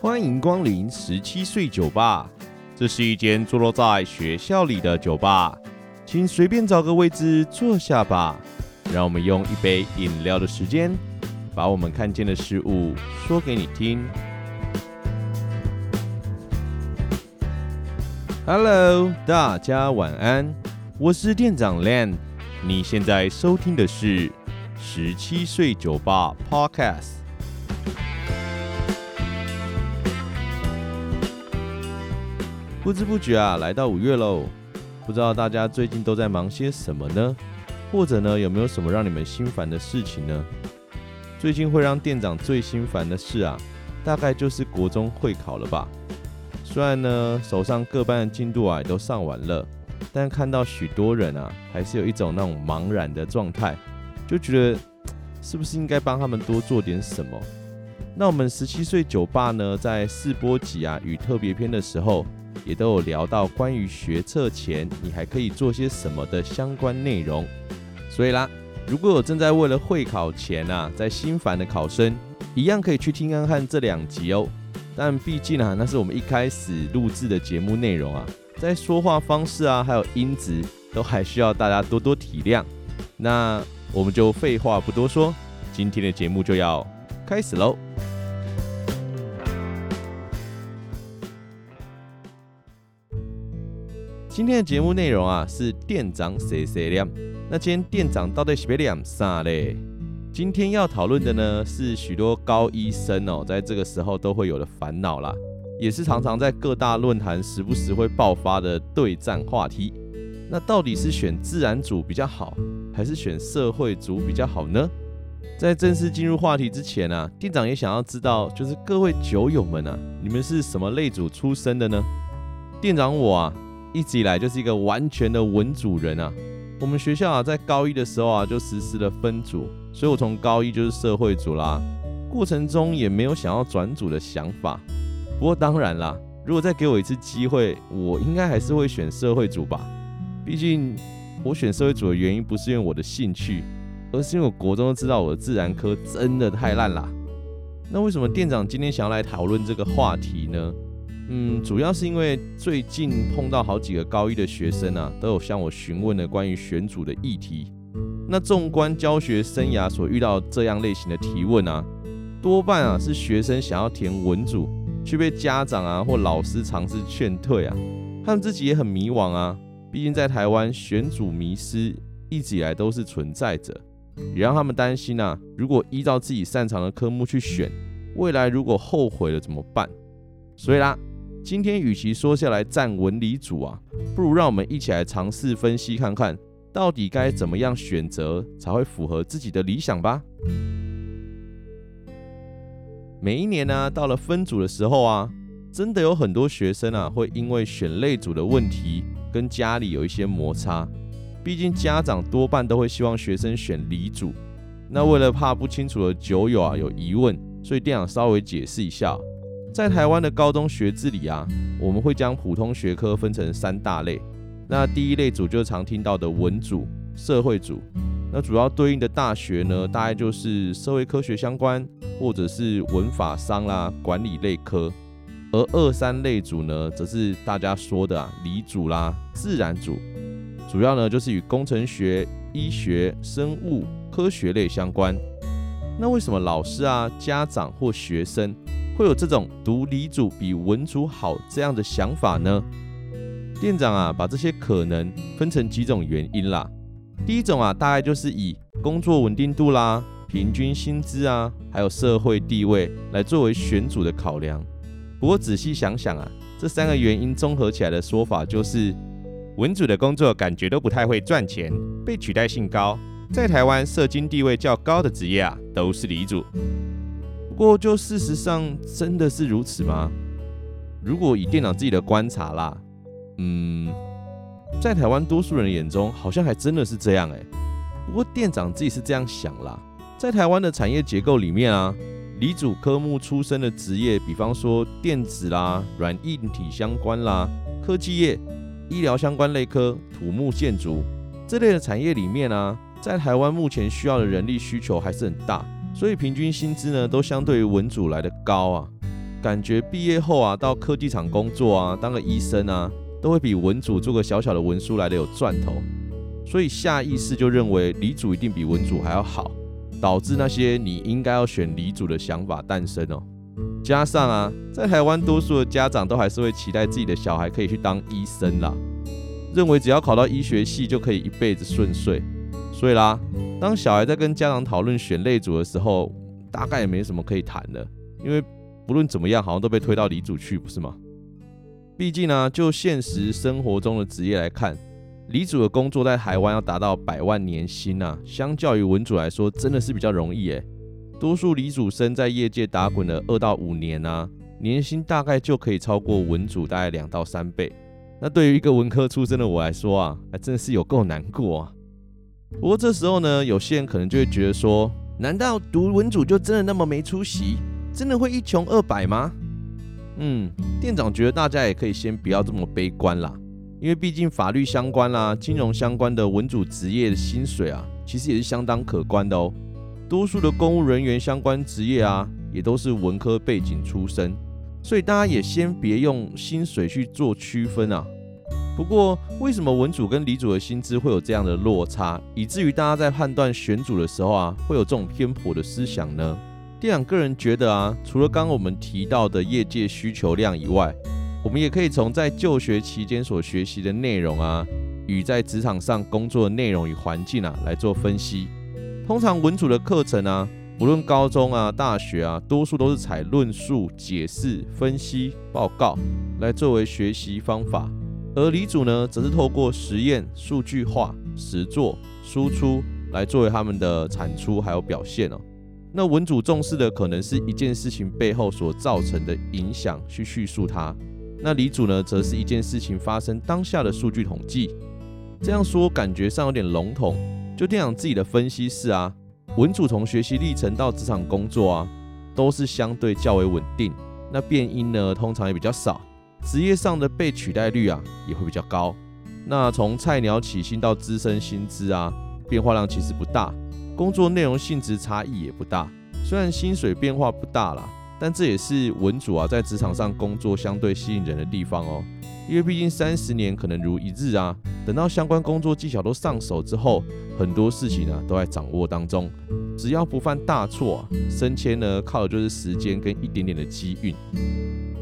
欢迎光临十七岁酒吧，这是一间坐落在学校里的酒吧，请随便找个位置坐下吧。让我们用一杯饮料的时间，把我们看见的事物说给你听。Hello，大家晚安，我是店长 Len，你现在收听的是十七岁酒吧 Podcast。不知不觉啊，来到五月喽。不知道大家最近都在忙些什么呢？或者呢，有没有什么让你们心烦的事情呢？最近会让店长最心烦的事啊，大概就是国中会考了吧。虽然呢，手上各班的进度啊也都上完了，但看到许多人啊，还是有一种那种茫然的状态，就觉得是不是应该帮他们多做点什么？那我们十七岁酒吧呢，在试播集啊与特别篇的时候。也都有聊到关于学测前你还可以做些什么的相关内容，所以啦，如果有正在为了会考前啊在心烦的考生，一样可以去听看看这两集哦。但毕竟啊，那是我们一开始录制的节目内容啊，在说话方式啊，还有音质都还需要大家多多体谅。那我们就废话不多说，今天的节目就要开始喽。今天的节目内容啊，是店长碎碎念。那今天店长到底是要念啥嘞？今天要讨论的呢，是许多高一生哦，在这个时候都会有的烦恼啦，也是常常在各大论坛时不时会爆发的对战话题。那到底是选自然组比较好，还是选社会组比较好呢？在正式进入话题之前啊，店长也想要知道，就是各位酒友们啊，你们是什么类组出身的呢？店长我啊。一直以来就是一个完全的文组人啊。我们学校啊，在高一的时候啊，就实施了分组，所以我从高一就是社会组啦。过程中也没有想要转组的想法。不过当然啦，如果再给我一次机会，我应该还是会选社会组吧。毕竟我选社会组的原因不是因为我的兴趣，而是因为我国中都知道我的自然科真的太烂啦。那为什么店长今天想要来讨论这个话题呢？嗯，主要是因为最近碰到好几个高一的学生啊，都有向我询问了关于选组的议题。那纵观教学生涯所遇到这样类型的提问啊，多半啊是学生想要填文组，却被家长啊或老师尝试劝退啊。他们自己也很迷惘啊，毕竟在台湾选组迷失一直以来都是存在着，也让他们担心啊，如果依照自己擅长的科目去选，未来如果后悔了怎么办？所以啦。今天与其说下来站文理组啊，不如让我们一起来尝试分析看看，到底该怎么样选择才会符合自己的理想吧。每一年呢、到了分组的时候啊，真的有很多学生啊，会因为选类组的问题跟家里有一些摩擦。毕竟家长多半都会希望学生选理组。那为了怕不清楚的酒友啊有疑问，所以店长稍微解释一下。在台湾的高中学制里啊，我们会将普通学科分成三大类。那第一类组就是常听到的文组、社会组。那主要对应的大学呢，大概就是社会科学相关，或者是文法商啦、管理类科。而二三类组呢，则是大家说的啊，理组啦、自然组。主要呢就是与工程学、医学、生物科学类相关。那为什么老师啊、家长或学生，会有这种读理组比文组好这样的想法呢？店长啊，把这些可能分成几种原因啦。第一种啊，大概就是以工作稳定度啦、平均薪资啊，还有社会地位来作为选组的考量。不过仔细想想啊，这三个原因综合起来的说法就是，文组的工作感觉都不太会赚钱，被取代性高，在台湾社经地位较高的职业啊，都是理组。不过，就事实上真的是如此吗？如果以店长自己的观察啦，嗯，在台湾多数人眼中，好像还真的是这样哎。不过店长自己是这样想啦，在台湾的产业结构里面啊，理组科目出身的职业，比方说电子啦、软硬体相关啦、科技业，医疗相关类科、土木建筑这类的产业里面啊，在台湾目前需要的人力需求还是很大，所以平均薪资呢都相对于文组来的高啊。感觉毕业后啊，到科技厂工作啊，当个医生啊，都会比文组做个小小的文书来的有赚头，所以下意识就认为理组一定比文组还要好，导致那些你应该要选理组的想法诞生哦。加上啊，在台湾多数的家长都还是会期待自己的小孩可以去当医生啦，认为只要考到医学系就可以一辈子顺遂，所以啦，当小孩在跟家长讨论选类组的时候，大概也没什么可以谈的，因为。不论怎么样，好像都被推到理组去，不是吗？毕竟呢、就现实生活中的职业来看，理组的工作在台湾要达到百万年薪啊，相较于文组来说，真的是比较容易诶。多数理组生在业界打滚了二到五年啊，年薪大概就可以超过文组大概两到三倍。那对于一个文科出身的我来说啊，还真的是有够难过啊。不过这时候呢，有些人可能就会觉得说，难道读文组就真的那么没出息？真的会一穷二白吗？嗯，店长觉得大家也可以先不要这么悲观啦，因为毕竟法律相关啦、金融相关的文组职业的薪水啊，其实也是相当可观的哦。多数的公务人员相关职业啊，也都是文科背景出身，所以大家也先别用薪水去做区分啊。不过，为什么文组跟理组的薪资会有这样的落差，以至于大家在判断选组的时候啊，会有这种偏颇的思想呢？店长个人觉得啊，除了刚刚我们提到的业界需求量以外，我们也可以从在就学期间所学习的内容啊，与在职场上工作的内容与环境啊来做分析。通常文组的课程啊，不论高中啊、大学啊，多数都是采论述、解释、分析、报告来作为学习方法，而理组呢，则是透过实验、数据化、实作、输出来作为他们的产出还有表现哦。那文主重视的可能是一件事情背后所造成的影响，去叙述它。那理主呢，则是一件事情发生当下的数据统计。这样说感觉上有点笼统。就店长自己的分析是啊，文主从学习历程到职场工作啊，都是相对较为稳定。那变因呢，通常也比较少，职业上的被取代率啊，也会比较高。那从菜鸟起薪到资深薪资啊，变化量其实不大。工作内容性质差异也不大，虽然薪水变化不大啦，但这也是文组啊在职场上工作相对吸引人的地方哦。因为毕竟三十年可能如一日啊，等到相关工作技巧都上手之后，很多事情啊都在掌握当中。只要不犯大错，升迁呢靠的就是时间跟一点点的机运。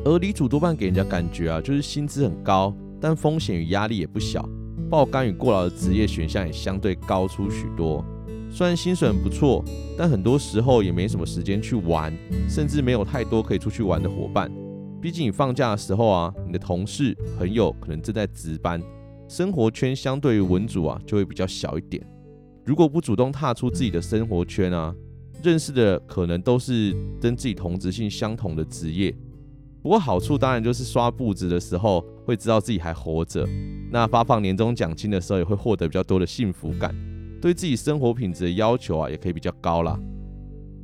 而李主多半给人家感觉啊，就是薪资很高，但风险与压力也不小，爆肝与过劳的职业选项也相对高出许多。虽然薪水很不错，但很多时候也没什么时间去玩，甚至没有太多可以出去玩的伙伴。毕竟你放假的时候啊，你的同事朋友可能正在值班，生活圈相对于文组啊就会比较小一点。如果不主动踏出自己的生活圈啊，认识的可能都是跟自己同职性相同的职业。不过好处当然就是刷簿子的时候会知道自己还活着，那发放年终奖金的时候也会获得比较多的幸福感。对自己生活品质的要求啊，也可以比较高啦。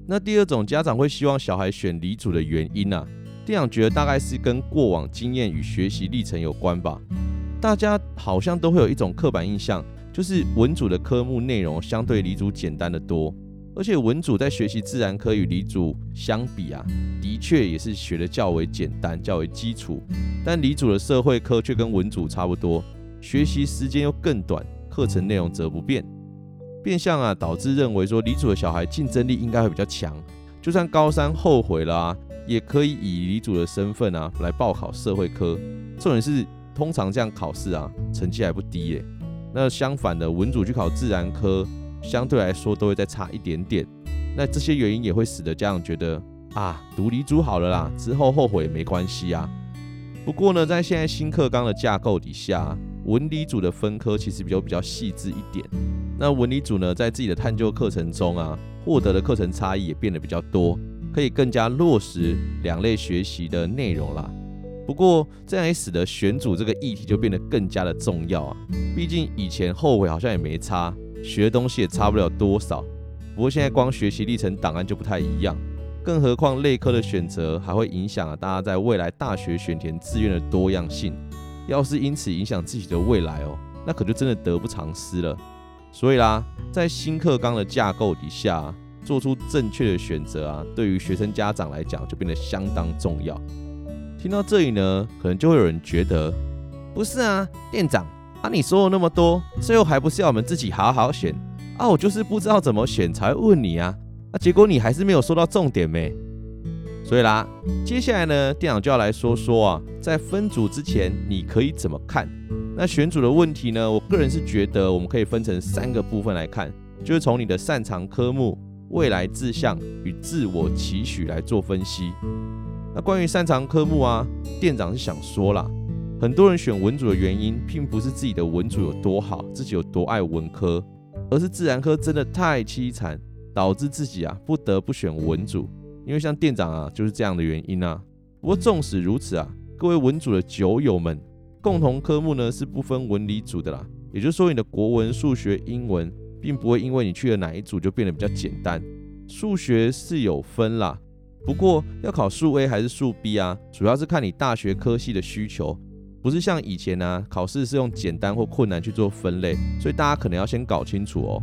那第二种家长会希望小孩选理组的原因呢、啊？店长觉得大概是跟过往经验与学习历程有关吧。大家好像都会有一种刻板印象，就是文组的科目内容相对理组简单得多，而且文组在学习自然科与理组相比啊，的确也是学得较为简单、较为基础。但理组的社会科却跟文组差不多，学习时间又更短，课程内容则不变。变相啊，导致认为说理组的小孩竞争力应该会比较强，就算高三后悔了啊，也可以以理组的身份啊来报考社会科。重点是，通常这样考试啊，成绩还不低耶。那相反的，文组去考自然科，相对来说都会再差一点点。那这些原因也会使得家长觉得啊，读理组好了啦，之后后悔也没关系啊。不过呢，在现在新课纲的架构底下，文理组的分科其实比较比较细致一点。那文理组呢，在自己的探究课程中啊，获得的课程差异也变得比较多，可以更加落实两类学习的内容啦。不过这样也使得选组这个议题就变得更加的重要啊。毕竟以前后悔好像也没差，学的东西也差不了多少。不过现在光学习历程档案就不太一样，更何况类科的选择还会影响啊大家在未来大学选填志愿的多样性。要是因此影响自己的未来哦，那可就真的得不偿失了。所以啦，在新课纲的架构底下，做出正确的选择啊，对于学生家长来讲就变得相当重要。听到这里呢，可能就会有人觉得，不是啊，店长啊，你说了那么多，最后还不是要我们自己好好选啊？我就是不知道怎么选，才问你啊，啊，结果你还是没有说到重点没？所以啦，接下来呢，店长就要来说说啊，在分组之前你可以怎么看？那选组的问题呢，我个人是觉得我们可以分成三个部分来看，就是从你的擅长科目、未来志向与自我期许来做分析。那关于擅长科目啊，店长是想说啦，很多人选文组的原因，并不是自己的文组有多好，自己有多爱文科，而是自然科真的太凄惨，导致自己啊不得不选文组。因为像店长啊，就是这样的原因啊。不过纵使如此啊，各位文组的酒友们，共同科目呢是不分文理组的啦。也就是说，你的国文、数学、英文，并不会因为你去了哪一组就变得比较简单。数学是有分啦，不过要考数 A 还是数 B 啊，主要是看你大学科系的需求，不是像以前啊，考试是用简单或困难去做分类。所以大家可能要先搞清楚哦。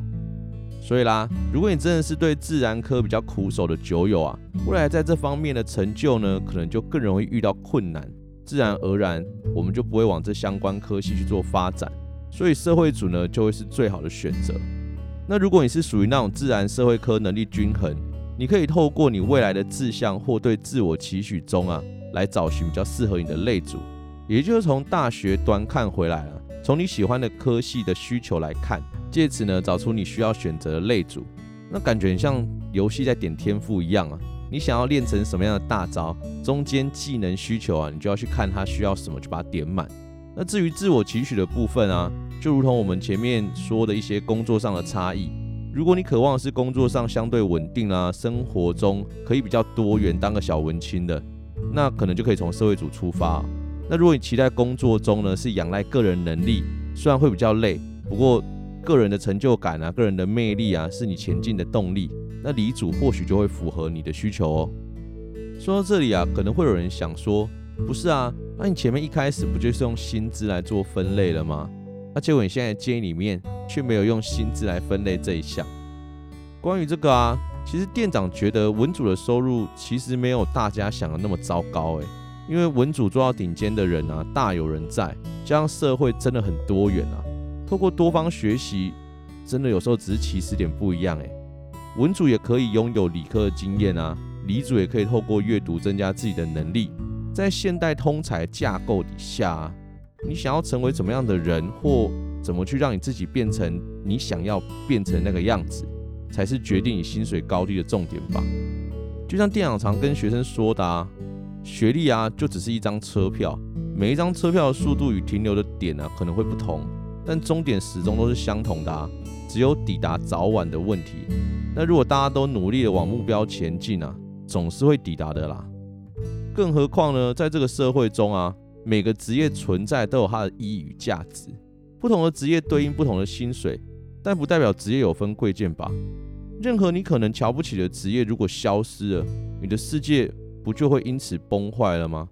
所以啦，如果你真的是对自然科比较苦手的酒友啊，未来在这方面的成就呢，可能就更容易遇到困难，自然而然我们就不会往这相关科系去做发展。所以社会组呢，就会是最好的选择。那如果你是属于那种自然社会科能力均衡，你可以透过你未来的志向或对自我期许中啊，来找寻比较适合你的类组，也就是从大学端看回来了，从你喜欢的科系的需求来看。借此呢，找出你需要选择的类组，那感觉像游戏在点天赋一样啊。你想要练成什么样的大招，中间技能需求啊，你就要去看它需要什么，就把它点满。那至于自我期许的部分啊，就如同我们前面说的一些工作上的差异。如果你渴望是工作上相对稳定啊，生活中可以比较多元，当个小文青的，那可能就可以从社会组出发。那如果你期待工作中呢，是仰赖个人能力，虽然会比较累，不过。个人的成就感啊，个人的魅力啊，是你前进的动力。那理主或许就会符合你的需求哦。说到这里啊，可能会有人想说，不是啊，那你前面一开始不就是用薪资来做分类了吗？那结果你现在建议里面却没有用薪资来分类这一项。关于这个啊，其实店长觉得文组的收入其实没有大家想的那么糟糕诶，因为文组做到顶尖的人啊，大有人在，加上社会真的很多元啊。透过多方学习，真的有时候只是起始点不一样诶。文组也可以拥有理科的经验啊，理组也可以透过阅读增加自己的能力。在现代通才架构底下，你想要成为怎么样的人，或怎么去让你自己变成你想要变成那个样子，才是决定你薪水高低的重点吧。就像电脑常跟学生说的啊，学历啊就只是一张车票，每一张车票的速度与停留的点啊可能会不同。但终点始终都是相同的啊，只有抵达早晚的问题。那如果大家都努力的往目标前进啊，总是会抵达的啦。更何况呢，在这个社会中啊，每个职业存在都有它的意义与价值。不同的职业对应不同的薪水，但不代表职业有分贵贱吧？任何你可能瞧不起的职业，如果消失了，你的世界不就会因此崩坏了吗？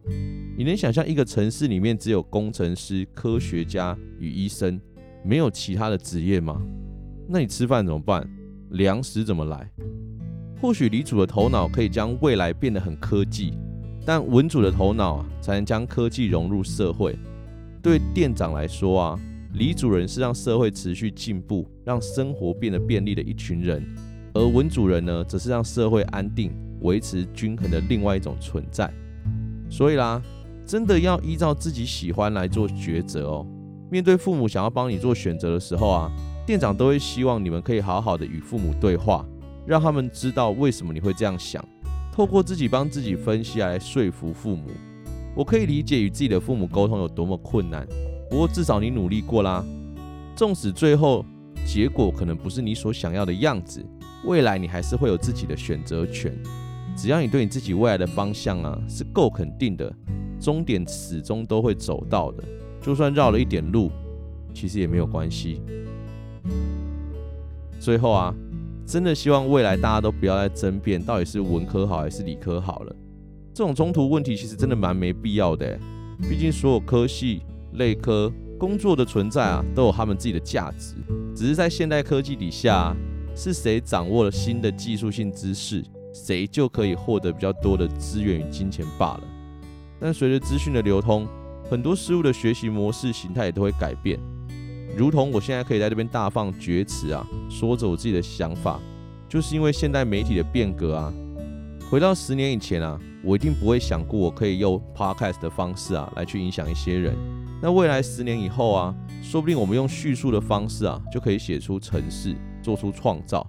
你能想象一个城市里面只有工程师、科学家与医生，没有其他的职业吗？那你吃饭怎么办？粮食怎么来？或许李主的头脑可以将未来变得很科技，但文组的头脑啊，才能将科技融入社会。对店长来说啊，李主人是让社会持续进步、让生活变得便利的一群人，而文组人呢，则是让社会安定、维持均衡的另外一种存在。所以啦。真的要依照自己喜欢来做抉择哦。面对父母想要帮你做选择的时候啊，店长都会希望你们可以好好的与父母对话，让他们知道为什么你会这样想，透过自己帮自己分析来说服父母。我可以理解与自己的父母沟通有多么困难，不过至少你努力过啦。纵使最后结果可能不是你所想要的样子，未来你还是会有自己的选择权。只要你对你自己未来的方向啊是够肯定的。终点始终都会走到的，就算绕了一点路，其实也没有关系。最后啊，真的希望未来大家都不要再争辩到底是文科好还是理科好了。这种冲突问题其实真的蛮没必要的，毕竟所有科系类科工作的存在啊，都有他们自己的价值。只是在现代科技底下，是谁掌握了新的技术性知识，谁就可以获得比较多的资源与金钱罢了。但随着资讯的流通，很多事物的学习模式形态也都会改变。如同我现在可以在这边大放厥词啊，说着我自己的想法，就是因为现代媒体的变革啊。回到十年以前啊，我一定不会想过我可以用 podcast 的方式啊来去影响一些人。那未来十年以后啊，说不定我们用叙述的方式啊就可以写出城市，做出创造。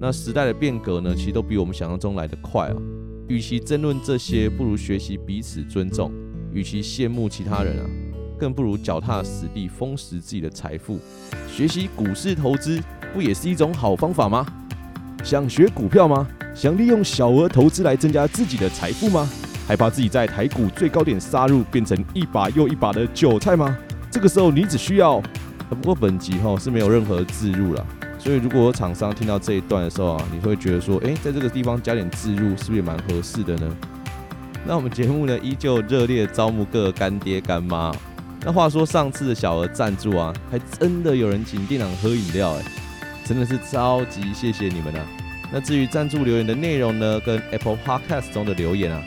那时代的变革呢，其实都比我们想象中来得快啊。与其争论这些，不如学习彼此尊重；与其羡慕其他人啊，更不如脚踏实地，丰实自己的财富。学习股市投资，不也是一种好方法吗？想学股票吗？想利用小额投资来增加自己的财富吗？害怕自己在台股最高点杀入，变成一把又一把的韭菜吗？这个时候你只需要……不过本集哈是没有任何自入了，所以如果厂商听到这一段的时候啊，你会觉得说，诶，在这个地方加点置入是不是也蛮合适的呢？那我们节目呢，依旧热烈招募各个干爹干妈。那话说上次的小额赞助啊，还真的有人请店长喝饮料，哎，真的是超级谢谢你们啊！那至于赞助留言的内容呢，跟 Apple Podcast 中的留言啊，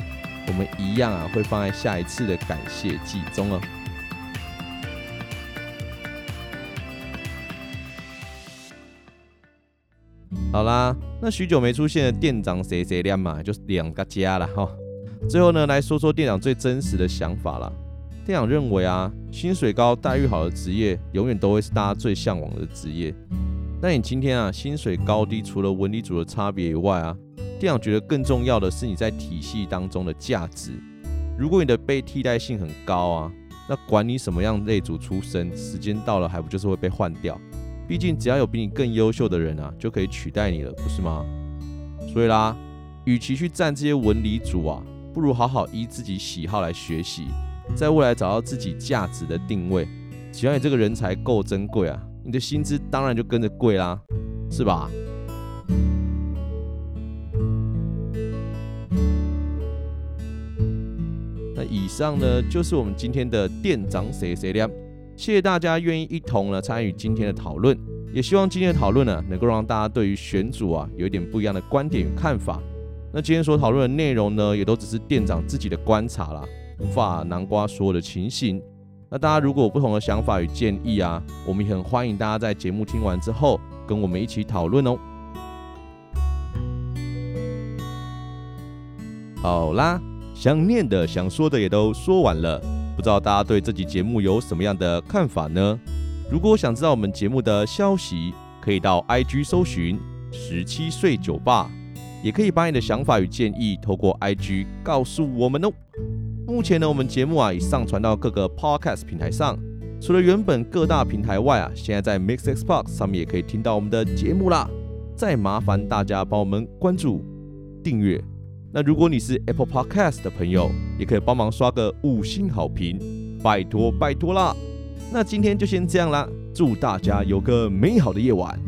我们一样啊，会放在下一次的感谢季中哦。好啦，那许久没出现的店长谁谁亮嘛，就是两个家了哈。最后呢，来说说店长最真实的想法啦。店长认为啊，薪水高、待遇好的职业，永远都会是大家最向往的职业。那你今天啊，薪水高低除了文理组的差别以外啊，店长觉得更重要的是你在体系当中的价值。如果你的被替代性很高啊，那管你什么样类组出身，时间到了还不就是会被换掉？毕竟只要有比你更优秀的人啊，就可以取代你了，不是吗？所以啦，与其去占这些文理组啊，不如好好依自己喜好来学习，在未来找到自己价值的定位。只要你这个人才够珍贵啊。你的薪资当然就跟着贵啦，是吧？那以上呢，就是我们今天的店长谁谁亮，谢谢大家愿意一同呢参与今天的讨论，也希望今天的讨论呢能够让大家对于选组啊有一点不一样的观点与看法。那今天所讨论的内容呢，也都只是店长自己的观察啦，无法囊括所有的情形。那大家如果有不同的想法与建议啊，我们也很欢迎大家在节目听完之后跟我们一起讨论哦。好啦，想念的、想说的也都说完了，知道大家对这集节目有什么样的看法呢？如果想知道我们节目的消息，可以到 IG 搜寻十七岁酒吧，也可以把你的想法与建议透过 IG 告诉我们哦。目前呢，我们节目啊已上传到各个 Podcast 平台上。除了原本各大平台外啊，现在在 Mixxbox 上面也可以听到我们的节目啦。再麻烦大家帮我们关注、订阅。那如果你是 Apple Podcast 的朋友，也可以帮忙刷个五星好评，拜托拜托啦。那今天就先这样啦，祝大家有个美好的夜晚。